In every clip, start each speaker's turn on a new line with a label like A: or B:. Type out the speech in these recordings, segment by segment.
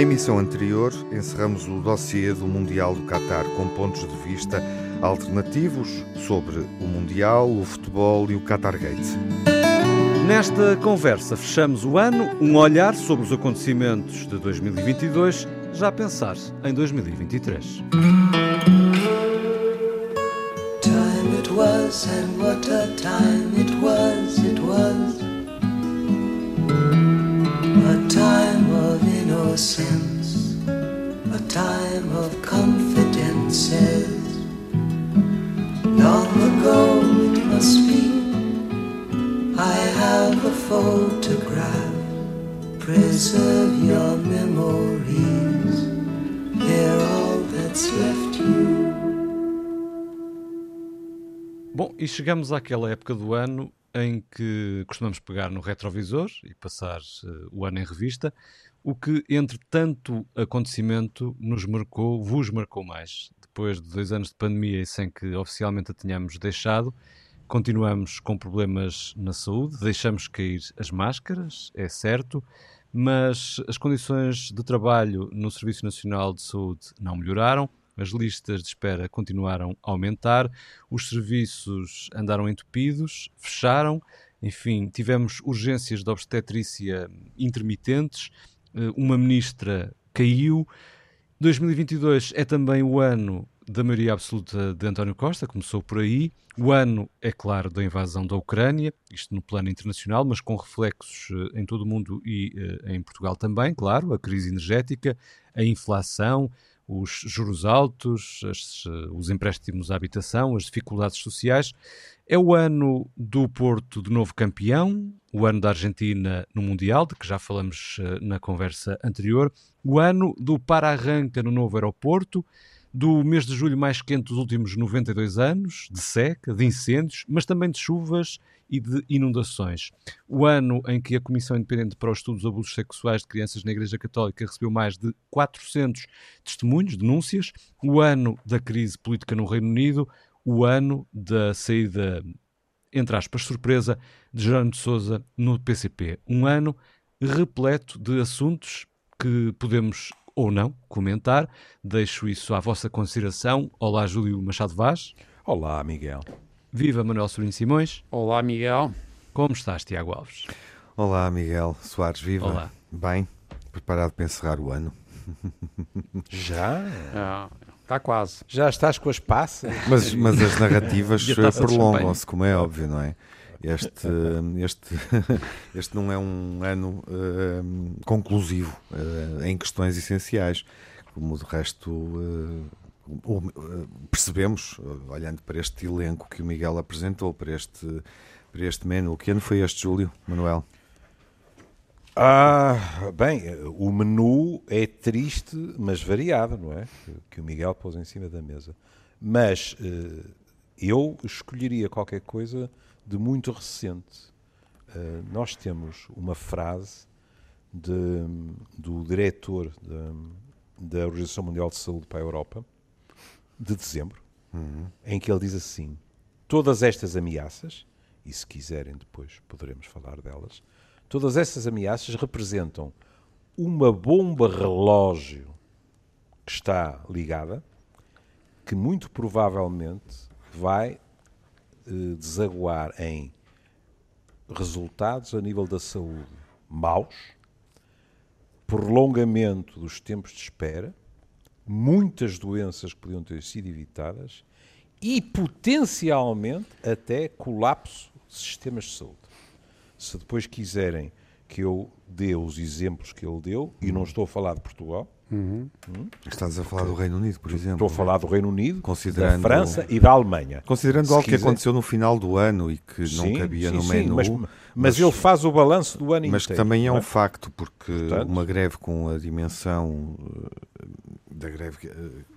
A: Na emissão anterior, encerramos o dossiê do Mundial do Qatar com pontos de vista alternativos sobre o Mundial, o futebol e o Qatar Gate.
B: Nesta conversa, fechamos o ano, um olhar sobre os acontecimentos de 2022, já a pensar em 2023. Time it was and what a time it was, it was innocence, a time of confidences. Long ago it must be, I have a photograph. Preserve your memories, they're all that's left you. Bom, e chegamos àquela época do ano em que costumamos pegar no retrovisor e passar uh, o ano em revista, o que, entre tanto acontecimento, nos marcou, vos marcou mais. Depois de dois anos de pandemia e sem que oficialmente a tenhamos deixado, continuamos com problemas na saúde, deixamos cair as máscaras, é certo, mas as condições de trabalho no Serviço Nacional de Saúde não melhoraram. As listas de espera continuaram a aumentar, os serviços andaram entupidos, fecharam, enfim, tivemos urgências de obstetrícia intermitentes, uma ministra caiu. 2022 é também o ano da maioria absoluta de António Costa, começou por aí. O ano, é claro, da invasão da Ucrânia, isto no plano internacional, mas com reflexos eh, em todo o mundo e uh, em Portugal também, claro, a crise energética, a inflação, os juros altos, as, os empréstimos à habitação, as dificuldades sociais. É o ano do Porto de novo campeão, o ano da Argentina no Mundial, de que já falamos uh, na conversa anterior, o ano do para-arranca no novo aeroporto, do mês de julho mais quente dos últimos 92 anos, de seca, de incêndios, mas também de chuvas e de inundações. O ano em que a Comissão Independente para os Estudos de Abusos Sexuais de Crianças na Igreja Católica recebeu mais de 400 testemunhos, denúncias. O ano da crise política no Reino Unido. O ano da saída, entre aspas, surpresa de Jerónimo de Sousa no PCP. Um ano repleto de assuntos que podemos ou não comentar. Deixo isso à vossa consideração. Olá, Júlio Machado Vaz.
C: Olá, Miguel.
B: Viva Manuel Sobrinho Simões.
D: Olá, Miguel.
B: Como estás, Tiago Alves?
A: Olá, Miguel Soares, viva. Olá. Bem, preparado para encerrar o ano?
C: Já?
D: está quase.
C: Já estás com as passas?
A: Mas, mas as narrativas prolongam-se, como é óbvio, não é? Este, este, este não é um ano uh, conclusivo uh, em questões essenciais, como de resto uh, percebemos, olhando para este elenco que o Miguel apresentou, para este, para este menu. Que ano foi este, Júlio, Manuel?
C: Ah, bem, o menu é triste, mas variado, não é? Que o Miguel pôs em cima da mesa. Mas eu escolheria qualquer coisa de muito recente. nós temos uma frase de, do diretor da, da Organização Mundial de Saúde para a Europa, de dezembro, uhum. em que ele diz assim: todas estas ameaças, e se quiserem depois poderemos falar delas, todas estas ameaças representam uma bomba relógio que está ligada, que muito provavelmente vai eh, desaguar em resultados a nível da saúde maus, prolongamento dos tempos de espera muitas doenças que podiam ter sido evitadas e potencialmente até colapso de sistemas de saúde. Se depois quiserem que eu dê os exemplos que ele deu, e não estou a falar de Portugal.
A: Uhum. Hum? Estás a falar do Reino Unido, por exemplo.
C: Estou a falar do Reino Unido, da França e da Alemanha.
A: Considerando Se algo quiser... que aconteceu no final do ano e que sim, não cabia sim, no menu.
C: Mas, mas, mas, ele faz o balanço do ano
A: mas
C: inteiro.
A: Mas também é um é? facto, porque Portanto, uma greve com a dimensão da greve que,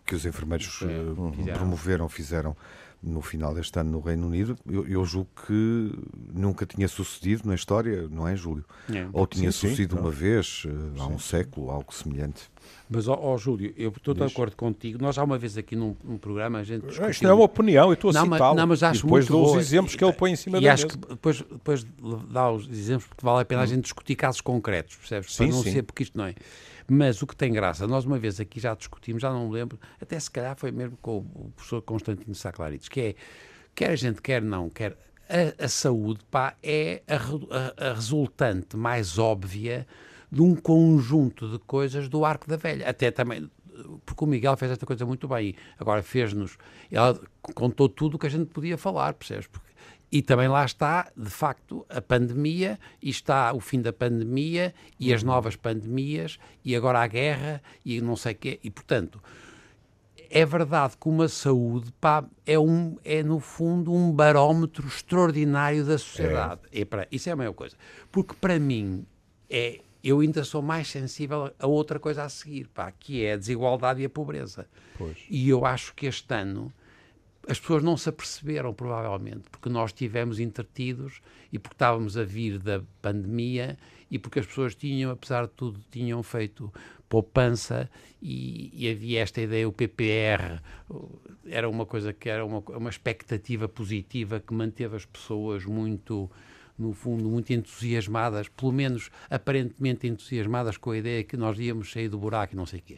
A: que os enfermeiros uh, promoveram, fizeram no final deste ano no Reino Unido, eu, eu, julgo que nunca tinha sucedido na história, não é, Júlio? É. Ou tinha sim, sucedido sim, uma vez, uh, há um século, algo semelhante.
D: Mas, ó, ó, Júlio, eu estou de acordo contigo. Nós já uma vez aqui num, num programa a gente discutiu...
C: Isto não é uma opinião, eu estou a
D: Não, mas-
C: citá-lo.
D: não, mas acho
C: e depois
D: muito
C: dou os exemplos que ele põe em cima
D: e
C: da
D: acho
C: mesa.
D: que depois, depois dá os exemplos porque vale a pena a gente discutir casos concretos, percebes? Para
C: Sim,
D: não
C: sim.
D: ser, porque isto não é. Mas o que tem graça, nós uma vez aqui já discutimos, já não me lembro, até se calhar foi mesmo com o professor Constantino Saclarides, que é, quer a gente quer não, quer a, a saúde, pá, é a, a- a resultante mais óbvia de um conjunto de coisas do arco da velha. Até também, porque o Miguel fez esta coisa muito bem. Agora fez-nos, ela contou tudo o que a gente podia falar, percebes? E também lá está, de facto, a pandemia, e está o fim da pandemia, e as novas pandemias, e agora a guerra, e não sei o quê. E, portanto, é verdade que uma saúde pá, é, um, é, no fundo, um barómetro extraordinário da sociedade. É. para, isso é a maior coisa. Porque, para mim, é, eu ainda sou mais sensível a outra coisa a seguir, pá, que é a desigualdade e a pobreza.
C: Pois.
D: E eu acho que este ano as pessoas não se aperceberam, provavelmente, porque nós estivemos entretidos e porque estávamos a vir da pandemia e porque as pessoas tinham, apesar de tudo, tinham feito poupança e, e havia esta ideia, o PPR, era uma coisa que era uma, uma expectativa positiva que manteve as pessoas muito no fundo, muito entusiasmadas, pelo menos aparentemente entusiasmadas com a ideia que nós íamos sair do buraco e não sei o quê.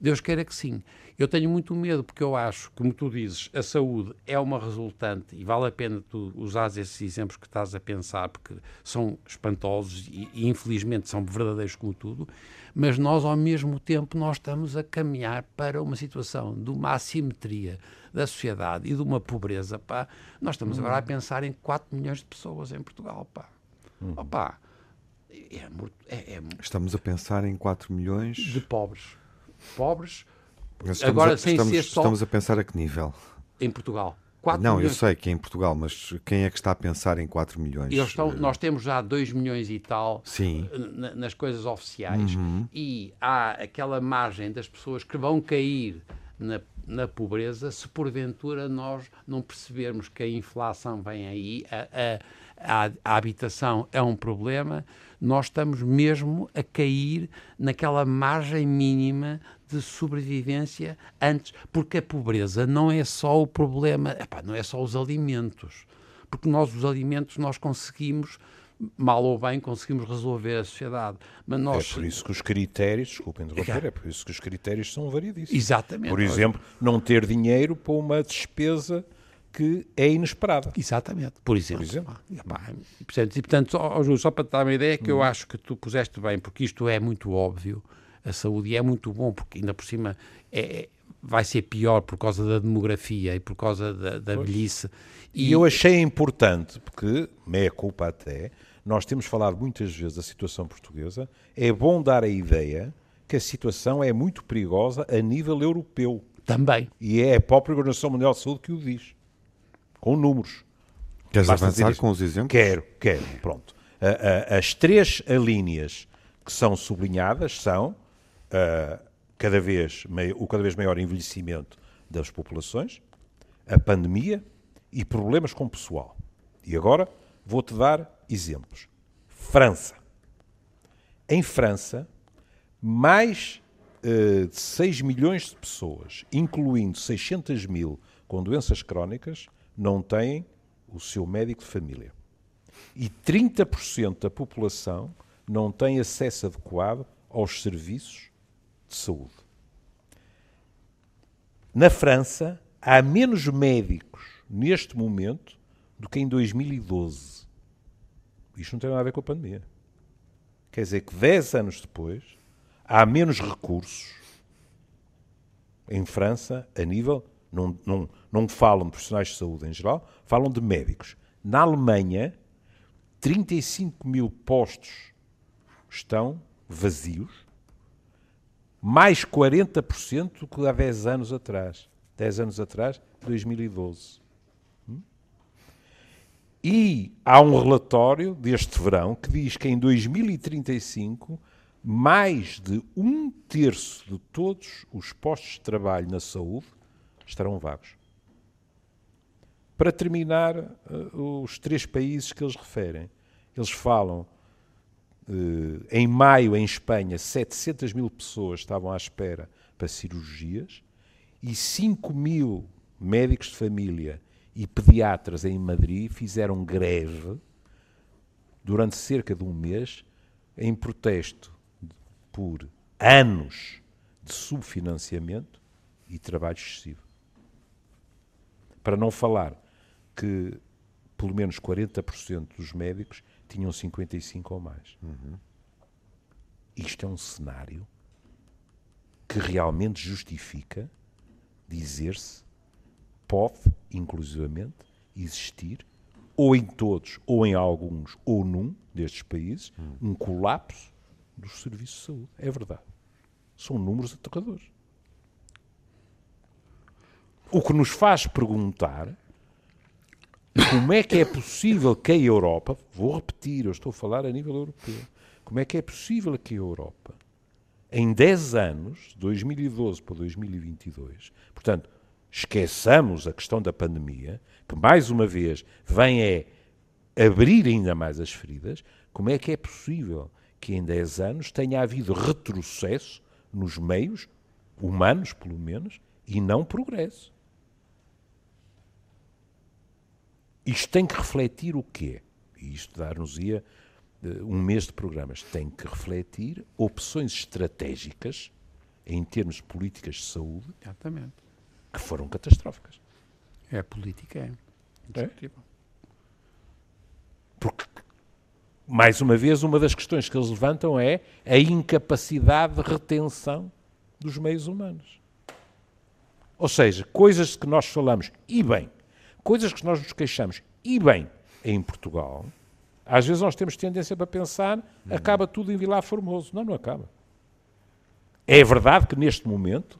D: Deus queira que sim. Eu tenho muito medo porque eu acho, como tu dizes, a saúde é uma resultante e vale a pena tu usares esses exemplos que estás a pensar porque são espantosos e, e infelizmente são verdadeiros como tudo, mas nós ao mesmo tempo nós estamos a caminhar para uma situação de uma assimetria da sociedade e de uma pobreza, pá. Nós estamos agora a pensar em 4 milhões de pessoas em Portugal, pá. Opá, é, morto- é- é
A: Estamos a pensar em 4 milhões.
D: de pobres. Pobres agora,
A: a,
D: sem
A: estamos,
D: ser só-
A: estamos a pensar a que nível?
D: em Portugal. 4
A: não, eu
D: milhões.
A: sei que é em Portugal, mas quem é que está a pensar em 4 milhões?
D: Estão-
A: Eh,
D: nós temos já 2 milhões e tal
A: Sim.
D: na- nas coisas oficiais
A: Uhum.
D: e há aquela margem das pessoas que vão cair na, na pobreza se porventura nós não percebermos que a inflação vem aí, a, a, a- a habitação é um problema, nós estamos mesmo a cair naquela margem mínima de sobrevivência antes, porque a pobreza não é só o problema, epá, não é só os alimentos, porque nós os alimentos nós conseguimos mal ou bem conseguimos resolver a sociedade, mas
C: É
D: nós
C: por isso que os critérios, desculpa interromper, é por isso que os critérios são variedíssimos.
D: exatamente
C: Por exemplo, não ter dinheiro para uma despesa que é inesperada.
D: Exatamente, por exemplo.
C: Por exemplo.
D: E, portanto, e, portanto, ó, ó, Júlio, só para te dar uma ideia, que eu acho que tu puseste bem, porque isto é muito óbvio, a saúde é muito bom, porque ainda por cima é, é- vai ser pior por causa da demografia e por causa da, da velhice.
C: E eu achei importante, porque, meia culpa até, nós temos falado muitas vezes da situação portuguesa, é bom dar a ideia que a situação é muito perigosa a nível europeu.
D: Também.
C: E é a própria Organização Mundial de Saúde que o diz. Com números.
A: Queres
C: Basta dizer
A: avançar com os exemplos?
C: Quero, quero, pronto. A- a- as três linhas que são sublinhadas são ah, cada vez, o cada vez maior envelhecimento das populações, a pandemia e problemas com o pessoal. E agora vou-te dar exemplos. França. Em França, mais eh, de 6 milhões de pessoas, incluindo 600 mil com doenças crónicas, não têm o seu médico de família. E 30% da população não tem acesso adequado aos serviços de saúde. Na França, há menos médicos neste momento do que em 2012. Isto não tem nada a ver com a pandemia. Quer dizer que 10 anos depois há menos recursos em França a nível. Não, não, não falam de profissionais de saúde em geral, falam de médicos. Na Alemanha, 35 mil postos estão vazios, mais 40% do que há 10 anos atrás. 10 anos atrás, 2012. E há um relatório deste verão que diz que em 2035 mais de um terço de todos os postos de trabalho na saúde estarão vagos. Para terminar, eh, os três países que eles referem, eles falam em maio, em Espanha, 700 mil pessoas estavam à espera para cirurgias e 5 mil médicos de família e pediatras em Madrid fizeram greve durante cerca de um mês em protesto por anos de subfinanciamento e trabalho excessivo. Para não falar que pelo menos 40% dos médicos tinham 55 ou mais. Uhum. Isto é um cenário que realmente justifica dizer-se pode, inclusivamente, existir, ou em todos, ou em alguns, ou num destes países, um colapso dos serviços de saúde. É verdade. São números aterradores. O que nos faz perguntar como é que é possível que a Europa, vou repetir, eu estou a falar a nível europeu, como é que é possível que a Europa, em 10 anos, 2012 para 2022, portanto, esqueçamos a questão da pandemia, que mais uma vez vem é abrir ainda mais as feridas, como é que é possível que em 10 anos tenha havido retrocesso nos meios humanos, pelo menos, e não progresso? Isto tem que refletir o quê? E isto dar-nos-ia uh, um mês de programas. Tem que refletir opções estratégicas em termos de políticas de saúde
D: Exatamente.
C: que foram catastróficas.
D: É a política, é.
C: é? Porque, mais uma vez, uma das questões que eles levantam é a incapacidade de retenção dos meios humanos. Ou seja, coisas que nós falamos, e bem, coisas que nós nos queixamos, e bem, em Portugal, às vezes nós temos tendência para pensar, acaba tudo em Vilar Formoso. Não, não acaba. É verdade que neste momento,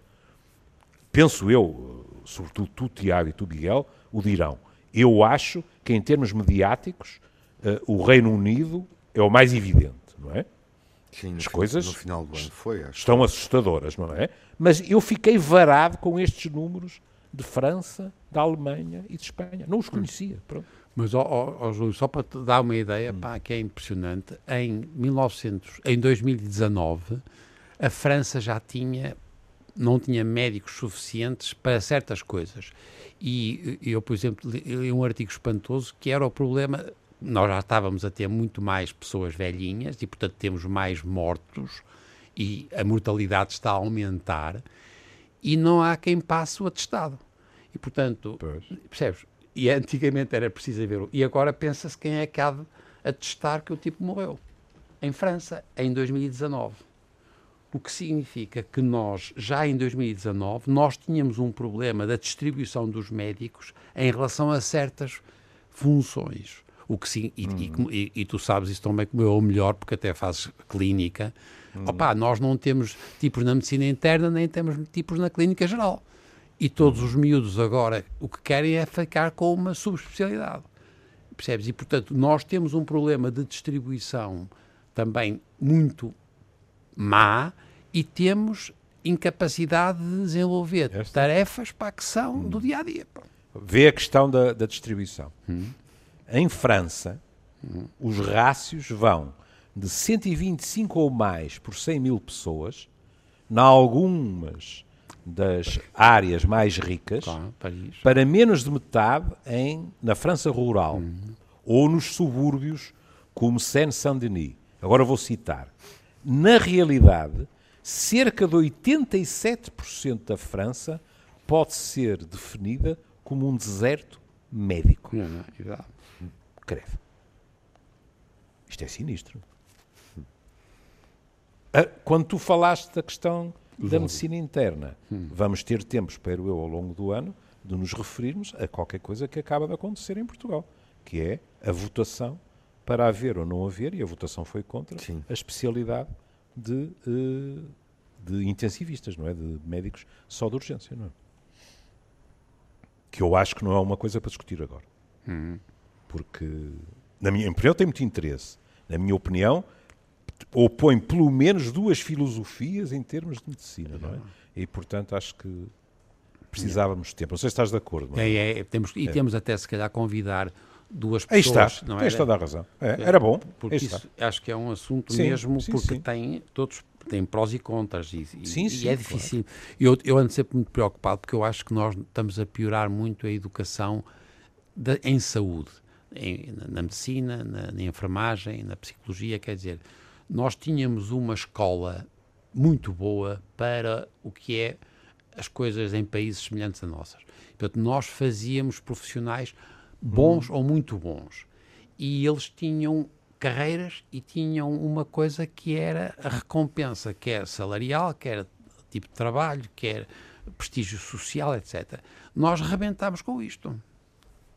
C: penso eu, sobretudo tu, Tiago, e tu, Miguel, o dirão. Eu acho que em termos mediáticos, uh, o Reino Unido é o mais evidente, não é?
A: Sim, As coisas no final do ano foi,
C: estão assustadoras, não é? Mas eu fiquei varado com estes números de França, da Alemanha e de Espanha. Não os conhecia. Pronto.
D: Mas, ó, ó, Júlio, só para te dar uma ideia, hum. pá, que é impressionante, em, 1900, em 2019, a França já tinha, não tinha médicos suficientes para certas coisas. E eu, por exemplo, li um artigo espantoso que era o problema. Nós já estávamos a ter muito mais pessoas velhinhas e, portanto, temos mais mortos e a mortalidade está a aumentar e não há quem passe o atestado. E, portanto, pois. percebes? E antigamente era preciso ver. E agora pensa-se quem é que há de atestar que o tipo morreu. Em França, em 2019. O que significa que nós, já em 2019, nós tínhamos um problema da distribuição dos médicos em relação a certas funções. O que sim, e, hum. e, e, tu sabes isso também como eu, ou melhor, porque até fazes clínica, Hum. Opa, nós não temos tipos na medicina interna, nem temos tipos na clínica geral. E todos os miúdos agora o que querem é ficar com uma subespecialidade. Percebes? E, portanto, nós temos um problema de distribuição também muito má e temos incapacidade de desenvolver Esta? tarefas para que são hum. do dia a dia.
C: Vê a questão da, da distribuição. Hum. Em França, os rácios vão de 125 ou mais por 100 mil pessoas, em algumas das áreas mais ricas, claro, para menos de metade em, na França rural uhum. ou nos subúrbios como Seine-Saint-Denis. Agora vou citar. Na realidade, cerca de 87% da França pode ser definida como um deserto médico. Não, não, Creve. Isto é sinistro. Ah, quando tu falaste da questão da medicina interna, hum. vamos ter tempo, espero eu, ao longo do ano, de nos referirmos a qualquer coisa que acaba de acontecer em Portugal, que é a votação para haver ou não haver, e a votação foi contra, Sim. a especialidade de, uh, de intensivistas, não é? De médicos só de urgência, não é? Que eu acho que não é uma coisa para discutir agora. Hum. Porque, na minha opinião, tem muito interesse. Na minha opinião, opõe pelo menos duas filosofias em termos de medicina, não é? E, portanto, acho que precisávamos de tempo. Não sei se estás de acordo.
D: É, é, temos, e é. temos até, se calhar, convidar duas pessoas.
C: Aí está, não tens toda a razão. É, era bom.
D: Porque isso acho que é um assunto sim, mesmo, sim, porque sim. tem todos tem prós e contras e, sim, e, sim, e é difícil. Claro. Eu, eu ando sempre muito preocupado porque eu acho que nós estamos a piorar muito a educação de, em saúde, em, na, na, medicina, na, na enfermagem, na psicologia, quer dizer, nós tínhamos uma escola muito boa para o que é as coisas em países semelhantes a nossas. Portanto, nós fazíamos profissionais bons hum. ou muito bons. E eles tinham carreiras e tinham uma coisa que era a recompensa, quer salarial, quer tipo de trabalho, quer prestígio social, etc. Nós rebentámos com isto.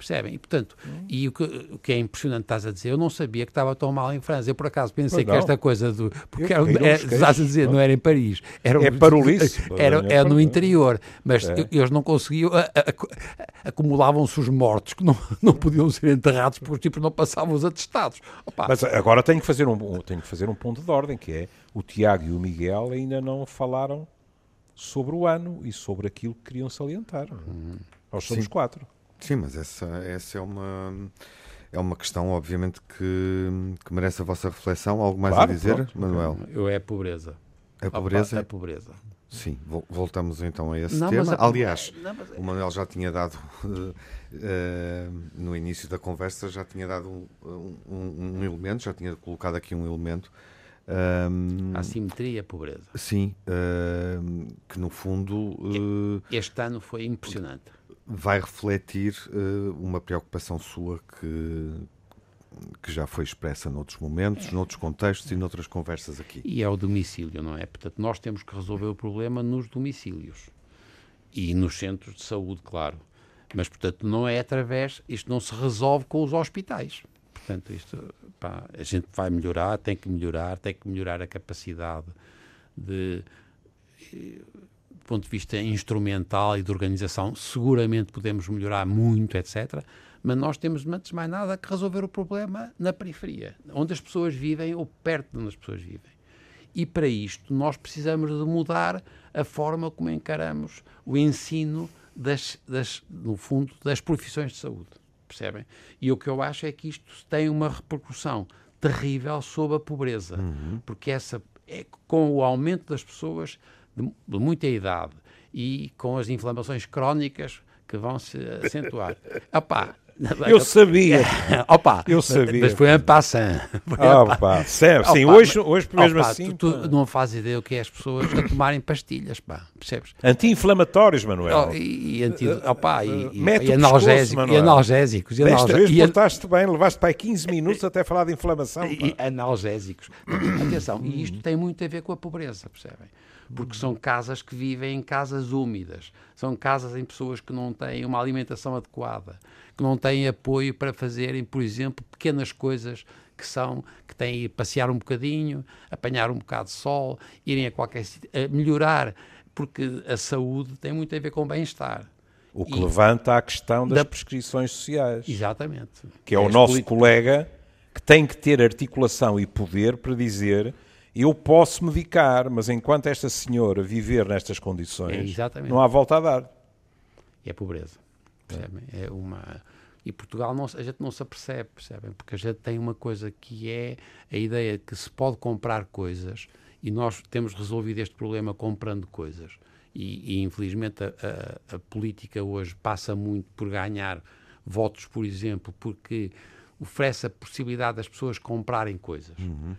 D: Percebem? E, portanto, hum. e o que, o que, é impressionante estás a dizer, eu não sabia que estava tão mal em França. Eu, por acaso, pensei que esta coisa do. Porque eu, era, é, estás a dizer, não era em Paris. Era,
C: é Parulice.
D: Era, era, era no interior. Mas é. eles não conseguiam. Acumulavam-se os mortos que não, não podiam ser enterrados porque os tipos não passavam os atestados.
C: Opa. Mas agora tenho que, fazer um, tenho que fazer um ponto de ordem, que é o Tiago e o Miguel ainda não falaram sobre o ano e sobre aquilo que queriam salientar. Hum. Nós somos Sim. quatro.
A: Sim, mas essa, essa é uma é uma questão, obviamente, que, que merece a vossa reflexão. Algo mais claro, a dizer, pronto. Manuel?
D: Eu é a pobreza.
A: É a pobreza?
D: É a pobreza.
A: Sim, voltamos então a esse não, tema. A... Aliás, não, mas... o Manuel já tinha dado, uh, no início da conversa, já tinha dado um, um, um, elemento, já tinha colocado aqui um elemento.
D: Um, a simetria e a pobreza.
A: Sim, uh, que no fundo. Uh,
D: este ano foi impressionante
A: vai refletir uh, uma preocupação sua que, que já foi expressa noutros momentos, é. noutros contextos e noutras conversas aqui.
D: E é o domicílio, não é? Portanto, nós temos que resolver o problema nos domicílios e nos centros de saúde, claro. Mas, portanto, não é através, isto não se resolve com os hospitais. Portanto, isto, pá, a gente vai melhorar, tem que melhorar, tem que melhorar a capacidade de do ponto de vista instrumental e de organização, seguramente podemos melhorar muito, etc. Mas nós temos, antes de mais nada, que resolver o problema na periferia, onde as pessoas vivem ou perto de onde as pessoas vivem. E para isto, nós precisamos de mudar a forma como encaramos o ensino, das, das, no fundo, das profissões de saúde. Percebem? E o que eu acho é que isto tem uma repercussão terrível sobre a pobreza, uhum. porque essa é com o aumento das pessoas de, de muita idade e com as inflamações crónicas que vão se acentuar. Opá,
C: eu sabia.
D: Opa,
C: eu sabia.
D: Mas foi um passant.
C: Opa, sim, sim hoje, hoje mesmo
D: opa,
C: assim.
D: Tu, tu não fazes ideia o que é as pessoas a tomarem pastilhas, pá, percebes?
C: Anti-inflamatórios, Manuel.
D: Oh, e, anti, opa, e, e, e, analgésico, e analgésicos.
C: E Desta vez portaste bem, levaste para aí 15 minutos até falar de inflamação.
D: E, analgésicos. Atenção, e isto tem muito a ver com a pobreza, percebem? Porque são casas que vivem em casas úmidas, são casas em pessoas que não têm uma alimentação adequada, que não têm apoio para fazerem, por exemplo, pequenas coisas que são que têm passear um bocadinho, apanhar um bocado de sol, irem a qualquer sítio, melhorar, porque a saúde tem muito a ver com bem-estar.
C: O que e, levanta a questão das da, prescrições sociais.
D: Exatamente.
C: Que é, é o nosso colega que tem que ter articulação e poder para dizer eu posso medicar, mas enquanto esta senhora viver nestas condições, é não há volta a dar.
D: É pobreza. Percebem? É uma. E Portugal não, a gente não se apercebe, percebem? Porque a gente tem uma coisa que é a ideia que se pode comprar coisas e nós temos resolvido este problema comprando coisas. E, e infelizmente a, a, a, política hoje passa muito por ganhar votos, por exemplo, porque oferece a possibilidade das pessoas comprarem coisas. Uhum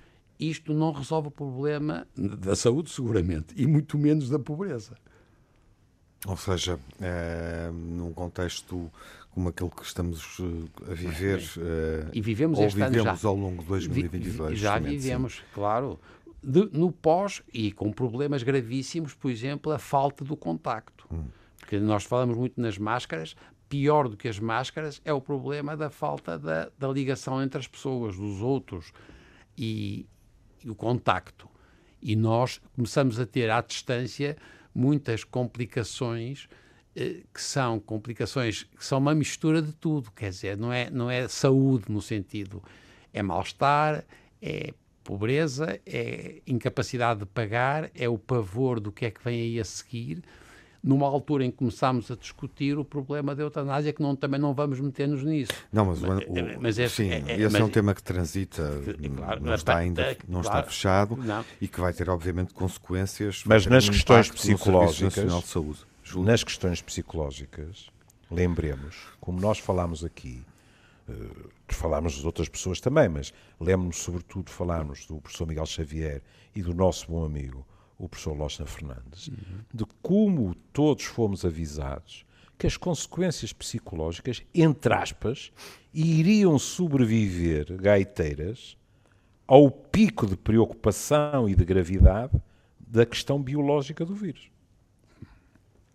D: isto não resolve o problema da saúde, seguramente, e muito menos da pobreza.
A: Ou seja, é, num contexto como aquele que estamos eh, a viver, é,
D: e vivemos
A: ou
D: este
A: vivemos
D: ano já,
A: ao longo de 2022.
D: Já vivemos, sim. claro. De, no pós e com problemas gravíssimos, por exemplo, a falta do contacto. Hum. Porque nós falamos muito nas máscaras, pior do que as máscaras é o problema da falta da, da ligação entre as pessoas, dos outros. E, e o contacto. E nós começamos a ter à distância muitas complicações eh, que são complicações que são uma mistura de tudo, quer dizer, não é, não é saúde no sentido, é mal-estar, é pobreza, é incapacidade de pagar, é o pavor do que é que vem aí a seguir. Numa altura em que começámos a discutir o problema da eutanásia, que não, também não vamos meter-nos nisso.
A: Não, mas, mas, o, eh, mas é, sim, é, é, esse mas, é um tema que transita, claro, não está ainda não claro, está fechado não. e que vai ter, obviamente, consequências.
C: Mas nas questões psicológicas, nas questões psicológicas, lembremos, como nós falámos aqui, uh, falámos de outras pessoas também, mas lembro-me sobretudo falarmos do professor Miguel Xavier e do nosso bom amigo, o professor Lochner Fernandes, uhum. de como todos fomos avisados que as consequências psicológicas, entre aspas, iriam sobreviver gaiteiras ao pico de preocupação e de gravidade da questão biológica do vírus.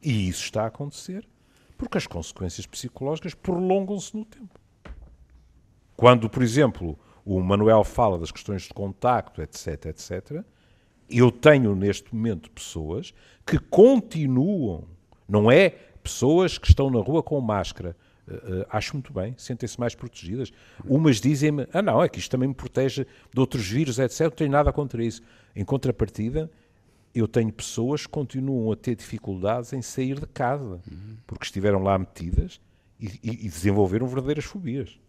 C: E isso está a acontecer porque as consequências psicológicas prolongam-se no tempo. Quando, por exemplo, o Manuel fala das questões de contacto, etc., etc., eu tenho neste momento pessoas que continuam, não é pessoas que estão na rua com máscara. Uh, uh, acho muito bem, sentem-se mais protegidas. Umas dizem-me, ah não, é que isto também me protege de outros vírus, etc. Não tenho nada contra isso. Em contrapartida, eu tenho pessoas que continuam a ter dificuldades em sair de casa, porque estiveram lá metidas e, e, e desenvolveram verdadeiras fobias.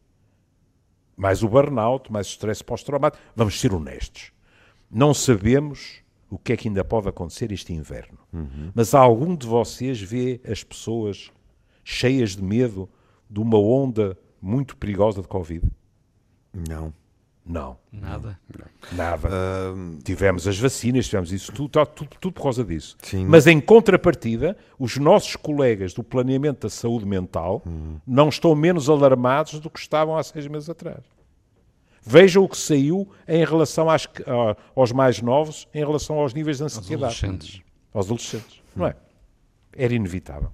C: Mais o burnout, mais o stress pós-traumático. Vamos ser honestos. Não sabemos o que é que ainda pode acontecer este inverno. Uhum. Mas algum de vocês vê as pessoas cheias de medo de uma onda muito perigosa de Covid?
A: Não.
C: Não.
B: Nada.
C: Nada. Uh... Tivemos as vacinas, tivemos isso tudo, tá, tudo, tudo por causa disso. Sim. Mas em contrapartida, os nossos colegas do planeamento da saúde mental uhum. não estão menos alarmados do que estavam há seis meses atrás. Vejam o que saiu em relação às, aos mais novos, em relação aos níveis de ansiedade.
B: Aos adolescentes.
C: Aos adolescentes, não é? Era inevitável.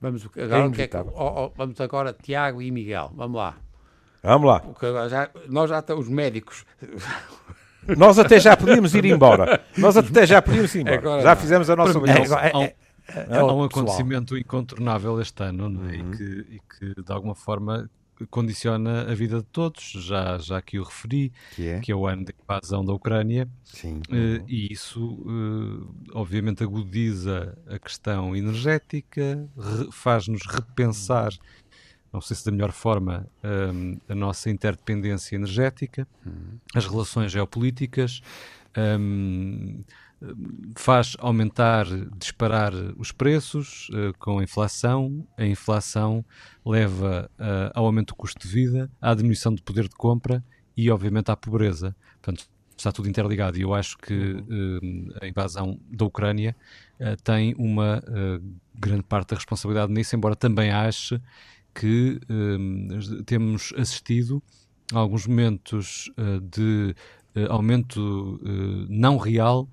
D: Vamos agora, é, é oh, oh, vamos agora, Tiago e Miguel, vamos lá.
C: Vamos lá.
D: Já, nós já estamos, os médicos.
C: Nós até já podíamos ir embora. Nós até já podíamos ir embora. Agora já não. fizemos a nossa
B: é, é, é, é, um acontecimento incontornável este ano não é? uhum. e, que, e que, de alguma forma, condiciona a vida de todos. Já, já aqui o referi, que é, que é o ano da invasão da Ucrânia.
A: Sim.
B: Uh, e isso, uh, obviamente, agudiza a questão energética, faz-nos repensar não sei se da melhor forma, um, a nossa interdependência energética, uhum. as relações geopolíticas, um, faz aumentar, disparar os preços uh, com a inflação. A inflação leva uh, ao aumento do custo de vida, à diminuição do poder de compra e, obviamente, à pobreza. Portanto, está tudo interligado e eu acho que uh, a invasão da Ucrânia tem uma grande parte da responsabilidade nisso, embora também ache que temos assistido a alguns momentos de aumento não real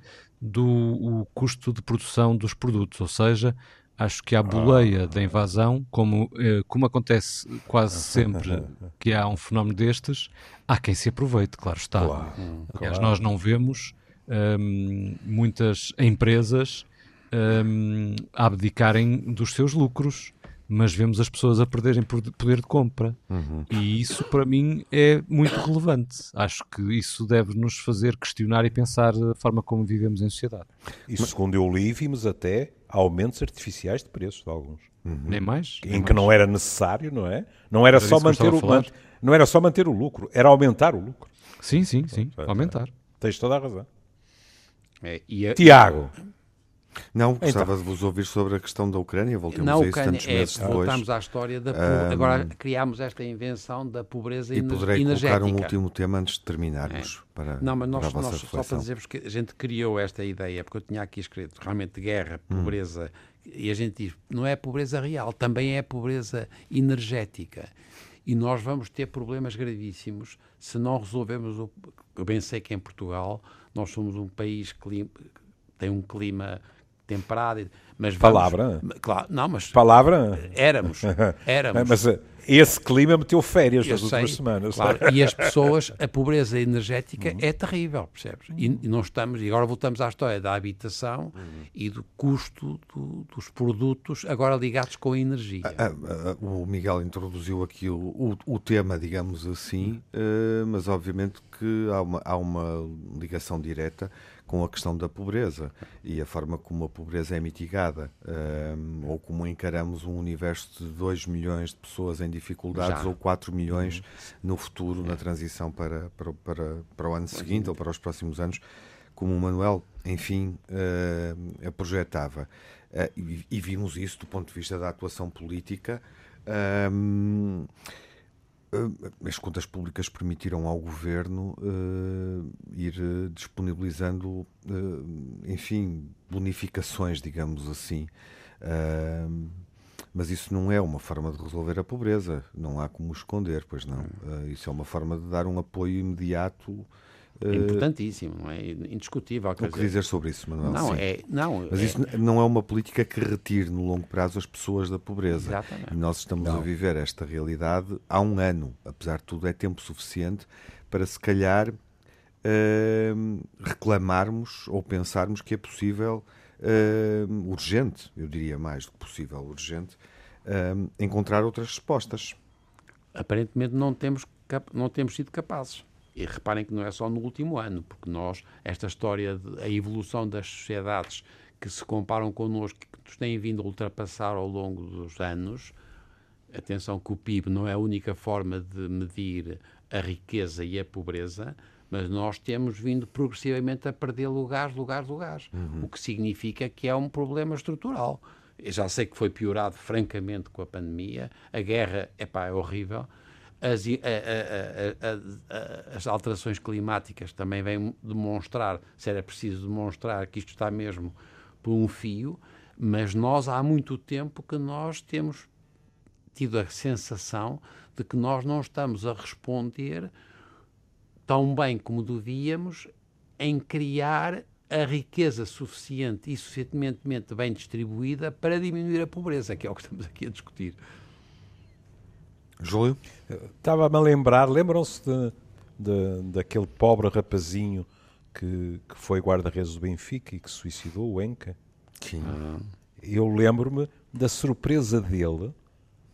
B: do custo de produção dos produtos, ou seja, acho que a boleia ah. da invasão, como, como acontece quase sempre que há um fenómeno destes, há quem se aproveite, claro está. Claro, Aliás, claro. nós não vemos um, muitas empresas um, abdicarem dos seus lucros mas vemos as pessoas a perderem poder de compra. Uhum. E isso, para mim, é muito relevante. Acho que isso deve nos fazer questionar e pensar a forma como vivemos em sociedade.
C: E segundo eu li, vimos até aumentos artificiais de preços de alguns.
B: Uhum. Nem mais.
C: Em
B: nem
C: que
B: mais.
C: não era necessário, não é? Não era, era só manter o man, não era só manter o lucro, era aumentar o lucro.
B: Sim, sim, sim, aumentar.
C: Tens toda a razão.
D: É, a...
C: Tiago.
A: Não, então. gostava então, de vos ouvir sobre a questão da Ucrânia, voltemos a isso Ucrânia, tantos é, meses depois.
D: Voltamos à história da um, agora criámos esta invenção da pobreza e poderei energética.
A: colocar um último tema antes de terminarmos é. para
D: Não, mas nós, nós só para dizermos que a gente criou esta ideia, porque eu tinha aqui escrito realmente guerra, hum. pobreza, hum. e a gente diz, não é pobreza real, também é pobreza energética. E nós vamos ter problemas gravíssimos se não resolvermos o. Eu bem sei que em Portugal nós somos um país que tem um clima temperada. Mas
C: Palavra?
D: Vamos, claro, não, mas.
C: Palavra?
D: Éramos. Éramos.
C: mas, esse clima meteu férias nas últimas semanas.
D: Claro. E as pessoas, a pobreza energética uhum. é terrível, percebes? E, e, não estamos, e agora voltamos à história da habitação uhum. e do custo do, dos produtos agora ligados com a energia.
A: Ah, ah, ah, o Miguel introduziu aqui o, o, o tema, digamos assim, uh, mas obviamente que há uma, há uma ligação direta com a questão da pobreza e a forma como a pobreza é mitigada, um, ou como encaramos um universo de 2 milhões de pessoas em dificuldades Já. ou 4 milhões uhum. no futuro, na transição para, para, para, para o ano seguinte ou para os próximos anos, como o Manuel, enfim, uh, projetava. Uh, e, e, vimos isso do ponto de vista da atuação política. Um, eh, as contas públicas permitiram ao governo uh, ir uh, disponibilizando, uh, enfim, bonificações, digamos assim. mas isso não é uma forma de resolver a pobreza, não há como esconder, pois não. isso é uma forma de dar um apoio imediato
D: é importantíssimo, não é? Indiscutível.
A: O que dizer... dizer sobre isso, Manuel?
D: Não, é, não,
A: Mas
D: é...
A: isso não é uma política que retire no longo prazo as pessoas da pobreza.
D: Exatamente.
A: E nós estamos não. a viver esta realidade há um ano. Apesar de tudo, é tempo suficiente para se calhar uh, reclamarmos ou pensarmos que é possível, uh, urgente, eu diria mais do que possível, urgente, uh, encontrar outras respostas.
D: Aparentemente não temos, não temos sido capazes. E reparem que não é só no último ano, porque nós, esta história da evolução das sociedades que se comparam connosco, que nos têm vindo a ultrapassar ao longo dos anos, atenção que o PIB não é a única forma de medir a riqueza e a pobreza, mas nós temos vindo progressivamente a perder lugares, lugares, lugares. Uhum. O que significa que é um problema estrutural. Eu já sei que foi piorado francamente com a pandemia, a guerra epá, é horrível, as, a, a, a, as alterações climáticas também vêm demonstrar, se era preciso demonstrar que isto está mesmo por um fio, mas nós há muito tempo que nós temos tido a sensação de que nós não estamos a responder tão bem como devíamos em criar a riqueza suficiente e suficientemente bem distribuída para diminuir a pobreza, que é o que estamos aqui a discutir.
A: Júlio?
C: Estava-me a lembrar, lembram-se de, de, daquele pobre rapazinho que, que foi guarda-redes do Benfica e que suicidou, o Enca?
A: Sim. Ah.
C: Eu lembro-me da surpresa dele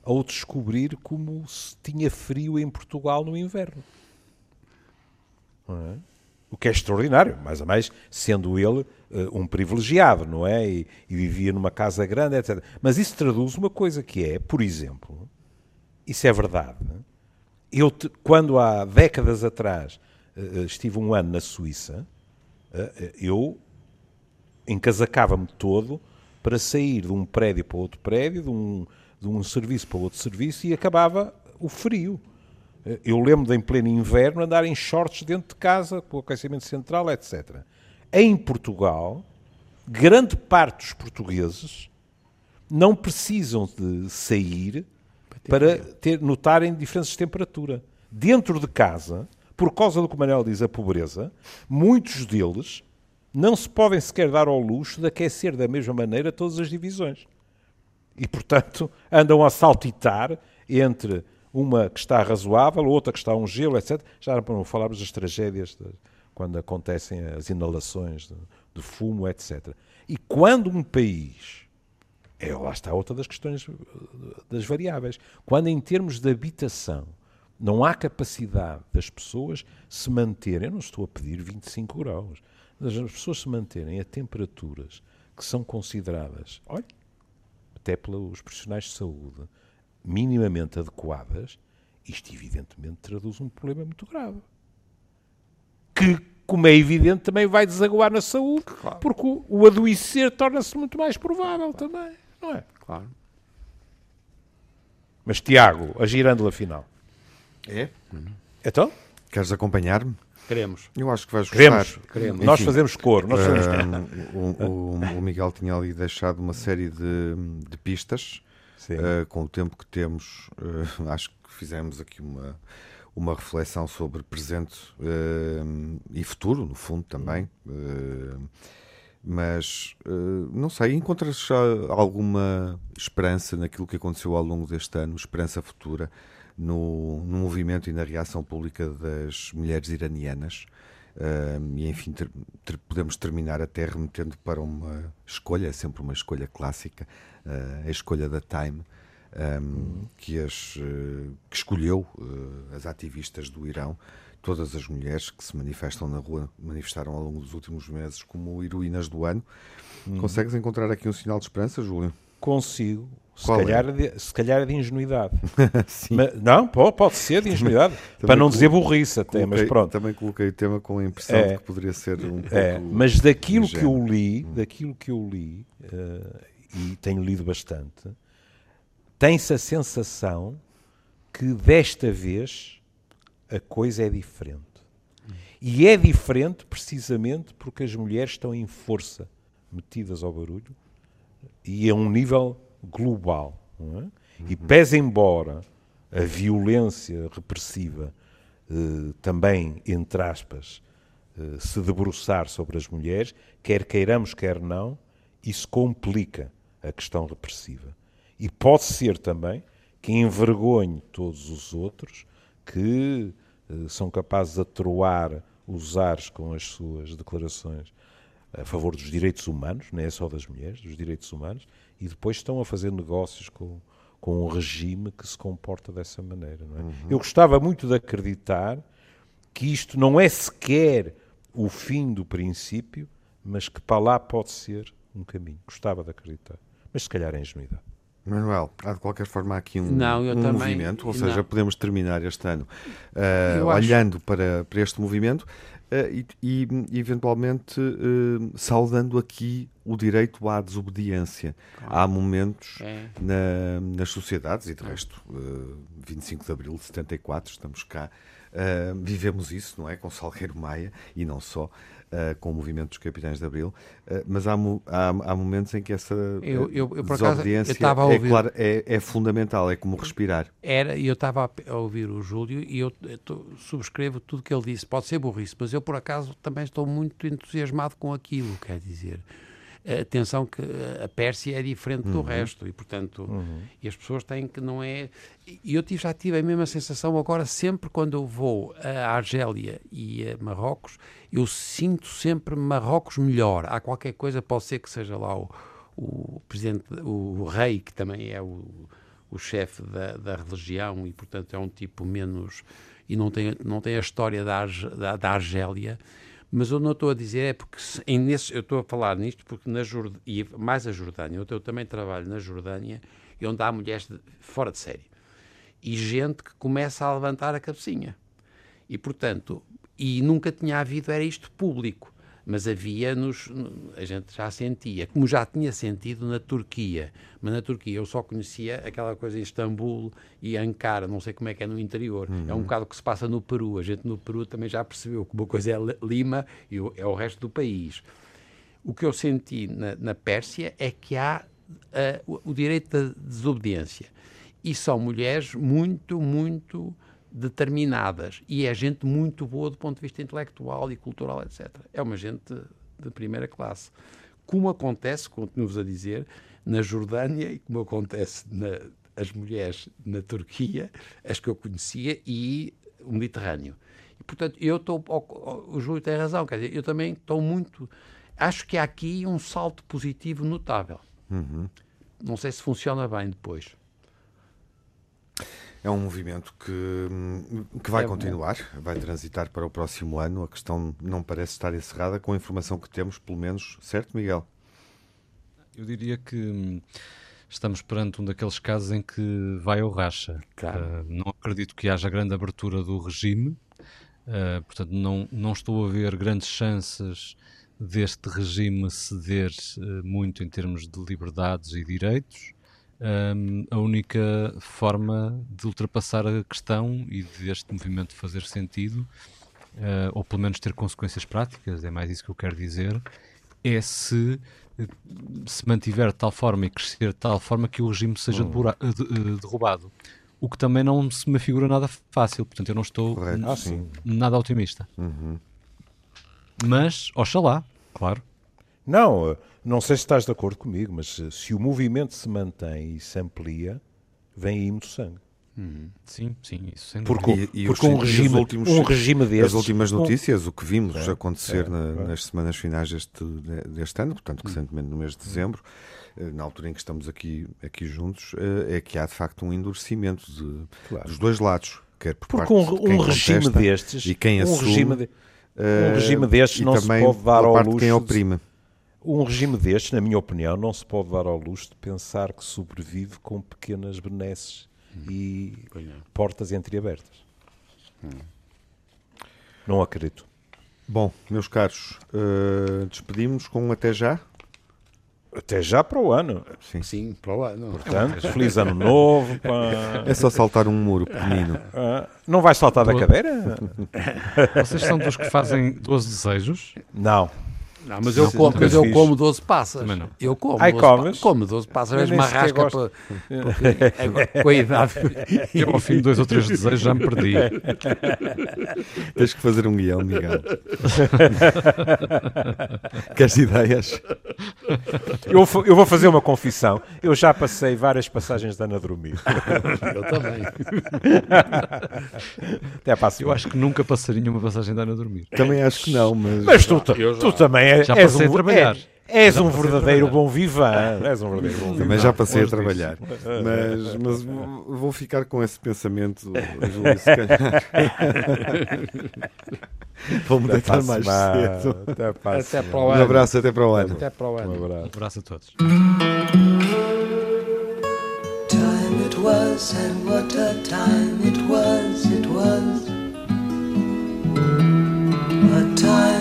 C: ao descobrir como se tinha frio em Portugal no inverno. É? O que é extraordinário, mais a mais sendo ele uh, um privilegiado, não é? E, e, vivia numa casa grande, etc. Mas isso traduz uma coisa que é, por exemplo, isso é verdade. Eu, quando há décadas atrás eh, eh, estive um ano na Suíça, eh, eu encasacava-me todo para sair de um prédio para outro prédio, de um, de um serviço para outro serviço e acabava o frio. Eu lembro de, em pleno inverno, andar em shorts dentro de casa, com o aquecimento central, etc. Em Portugal, grande parte dos portugueses não precisam de sair para ter, notarem diferenças de temperatura. Dentro de casa, por causa do que o Manuel diz, a pobreza, muitos deles não se podem sequer dar ao luxo de aquecer da mesma maneira todas as divisões. E, portanto, andam a saltitar entre uma que está razoável, outra que está um gelo, etc. Já para não falarmos das tragédias de, quando acontecem as inalações de, de fumo, etc. E quando um país é, lá está outra das questões das variáveis. Quando, em termos de habitação, não há capacidade das pessoas se manterem, eu não estou a pedir 25 graus, das pessoas se manterem a temperaturas que são consideradas, olha, até pelos profissionais de saúde, minimamente adequadas, isto evidentemente traduz um problema muito grave. Que, como é evidente, também vai desaguar na saúde, claro. porque o, o adoecer torna-se muito mais provável também. Não é?
D: Claro.
C: Mas Tiago, a girândola final.
A: É?
C: Então?
A: Queres acompanhar-me?
D: Queremos.
A: Eu acho que vais
C: gostar. Queremos. Queremos. Enfim, nós fazemos cor. Nós fazemos...
A: Uh, o, o, o, Miguel tinha ali deixado uma série de, de pistas. Uh, com o tempo que temos, uh, acho que fizemos aqui uma, uma reflexão sobre presente e futuro, no fundo, também. Mas, uh, não sei, encontras já alguma esperança naquilo que aconteceu ao longo deste ano, esperança futura, no, no movimento e na reação pública das mulheres iranianas? Uh, e enfim, ter, ter, podemos terminar até remetendo para uma escolha, é sempre uma escolha clássica, uh, a escolha da Time, um, uhum. que, as, uh, que escolheu as ativistas do Irão todas as mulheres que se manifestam na rua manifestaram ao longo dos últimos meses como heroínas do ano. Hum. Consegues encontrar aqui um sinal de esperança, Júlio?
C: Consigo. Se calhar, é? de, se calhar de ingenuidade. mas, não, pode, pode ser de ingenuidade. Para não dizer burrice até, coloquei, mas pronto.
A: Também coloquei o tema com a impressão é, de que poderia ser um
C: é, Mas daquilo que eu li, hum. daquilo que eu li, uh, e tenho lido bastante, tem-se a sensação que desta vez a coisa é diferente. E é diferente precisamente porque as mulheres estão em força, metidas ao barulho, e a um nível global. É? E pese embora a violência repressiva eh, também, entre aspas, eh, se debruçar sobre as mulheres, quer queiramos, quer não, isso complica a questão repressiva. E pode ser também que envergonhe todos os outros que eh, são capazes de atroar os ares com as suas declarações a favor dos direitos humanos, não é só das mulheres, dos direitos humanos, e depois estão a fazer negócios com, com um regime que se comporta dessa maneira. É? Uhum. Eu gostava muito de acreditar que isto não é sequer o fim do princípio, mas que para lá pode ser um caminho. Gostava de acreditar. Mas se calhar é ingenuidade.
A: Manuel, há de qualquer forma aqui um, não, um também, movimento, ou seja, não. podemos terminar este ano uh, olhando para, para este movimento uh, e, e, eventualmente uh, saudando aqui o direito à desobediência. Há momentos é. na, nas sociedades, e de resto, 25 de abril de 74, estamos cá, vivemos isso, não é? Com Salgueiro Maia e não só uh, com o movimento dos Capitães de Abril, uh, mas há, há, há, momentos em que essa eu, eu, eu, desobediência acaso, é, claro, é, é, fundamental, é como respirar.
D: Era, e eu estava a, ouvir o Júlio e eu, eu subscrevo tudo que ele disse, pode ser burrice, mas eu por acaso também estou muito entusiasmado com aquilo, quer dizer atenção que a Pérsia é diferente uhum. do resto e portanto uhum. e as pessoas têm que não é e eu já tive a mesma sensação agora sempre quando eu vou a Argélia e a Marrocos eu sinto sempre Marrocos melhor há qualquer coisa pode ser que seja lá o, o presidente o rei que também é o, o chefe da, da religião e portanto é um tipo menos e não tem não tem a história da, da, da Argélia mas eu não estou a dizer, é porque em nesse, eu estou a falar nisto porque na Jord... e mais a Jordânia, eu, eu também trabalho na Jordânia e onde há mulheres de, fora de série e gente que começa a levantar a cabecinha. E portanto, e nunca tinha havido era isto público mas havia nos a gente já sentia, como já tinha sentido na Turquia, mas na Turquia eu só conhecia aquela coisa em Istambul e Ankara, não sei como é que é no interior. Uhum. É um bocado o que se passa no Peru. A gente no Peru também já percebeu que uma coisa é Lima e é o resto do país. O que eu senti na, na Pérsia é que há uh, o direito da desobediência. E são mulheres muito, muito determinadas e é gente muito boa do ponto de vista intelectual e cultural, etc. É uma gente de primeira classe. Como acontece, continuo-vos a dizer, na Jordânia e como acontece na, as mulheres na Turquia, as que eu conhecia, e o Mediterrâneo. E, portanto, eu estou. O Júlio tem razão, quer dizer, eu também estou muito. Acho que há aqui um salto positivo notável. Uhum. Não sei se funciona bem depois
A: é um movimento que, que vai é continuar, bom. vai transitar para o próximo ano. A questão não parece estar encerrada com a informação que temos, pelo menos, certo, Miguel?
B: Eu diria que hum, estamos perante um daqueles casos em que vai ao racha. Claro. Uh, não acredito que haja grande abertura do regime, uh, portanto, não, não estou a ver grandes chances deste regime ceder uh, muito em termos de liberdades e direitos um, a única forma de ultrapassar a questão e deste movimento fazer sentido, uh, ou pelo menos ter consequências práticas, é mais isso que eu quero dizer, é se se mantiver de tal forma e crescer de tal forma que o regime seja uhum. eh, derrubado. O que também não se me figura nada fácil, portanto eu não estou ah, nada otimista. Uhum. Mas, oxalá, claro.
C: Não, não sei se estás de acordo comigo, mas se o movimento se mantém e se amplia, vem aí muito sangue.
B: Uhum. Sim, sim, isso sem
C: Porque, e, e porque um, regime, últimos, um regime destes...
A: As últimas notícias, o que vimos é, acontecer é, na, é. nas semanas finais deste, deste ano, portanto, recentemente no mês de dezembro, eh, na altura em que estamos aqui, aqui juntos, eh, é que há de facto um endurecimento de, claro. dos dois lados. Quer por
C: porque um, um regime destes...
A: E quem
C: um
A: assume...
C: Regime de, um regime destes não se pode dar ao luxo...
A: quem oprime.
C: Um regime destes, na minha opinião, não se pode dar ao luxo de pensar que sobrevive com pequenas benesses e portas entreabertas. Hum. Não acredito.
A: Bom, meus caros, uh, despedimos com um até já.
C: Até já para o ano.
D: Sim, Sim para o ano.
C: Portanto, feliz ano novo.
A: É só saltar um muro pequenino.
C: Uh, não vais saltar da cadeira?
B: Vocês são dos que fazem 12 desejos?
C: Não.
D: Não, mas eu, como, mas eu como 12 passas.
B: Também não.
D: Eu como.
C: Ai,
D: 12
C: comes?
D: Pa como 12 passas, és uma rasca para, com a idade.
B: Eu, ao fim de dois ou três desejos, já me perdi.
A: Tens que fazer um guião, Miguel. Queres ideias?
C: Eu, eu vou fazer uma confissão. Eu já passei várias passagens de Ana dormir.
D: eu também.
C: Até a
B: Eu acho que nunca passaria uma passagem de Ana dormir.
A: Também acho que não, mas.
C: Mas tu, tu também é,
B: já
C: és
B: passei
C: um,
B: a trabalhar.
C: É, és um verdadeiro bom vivan. És um verdadeiro bom
A: Também já passei a trabalhar. Mas, mas vou ficar com esse pensamento, Júlio, se calhar. Vou-me deitar mais cedo.
C: Até,
D: até para o ano.
A: Um abraço, até para o ano.
D: Até para o ano.
C: Um abraço.
B: Um abraço a todos.
E: Time it was and what a time it was, it was a time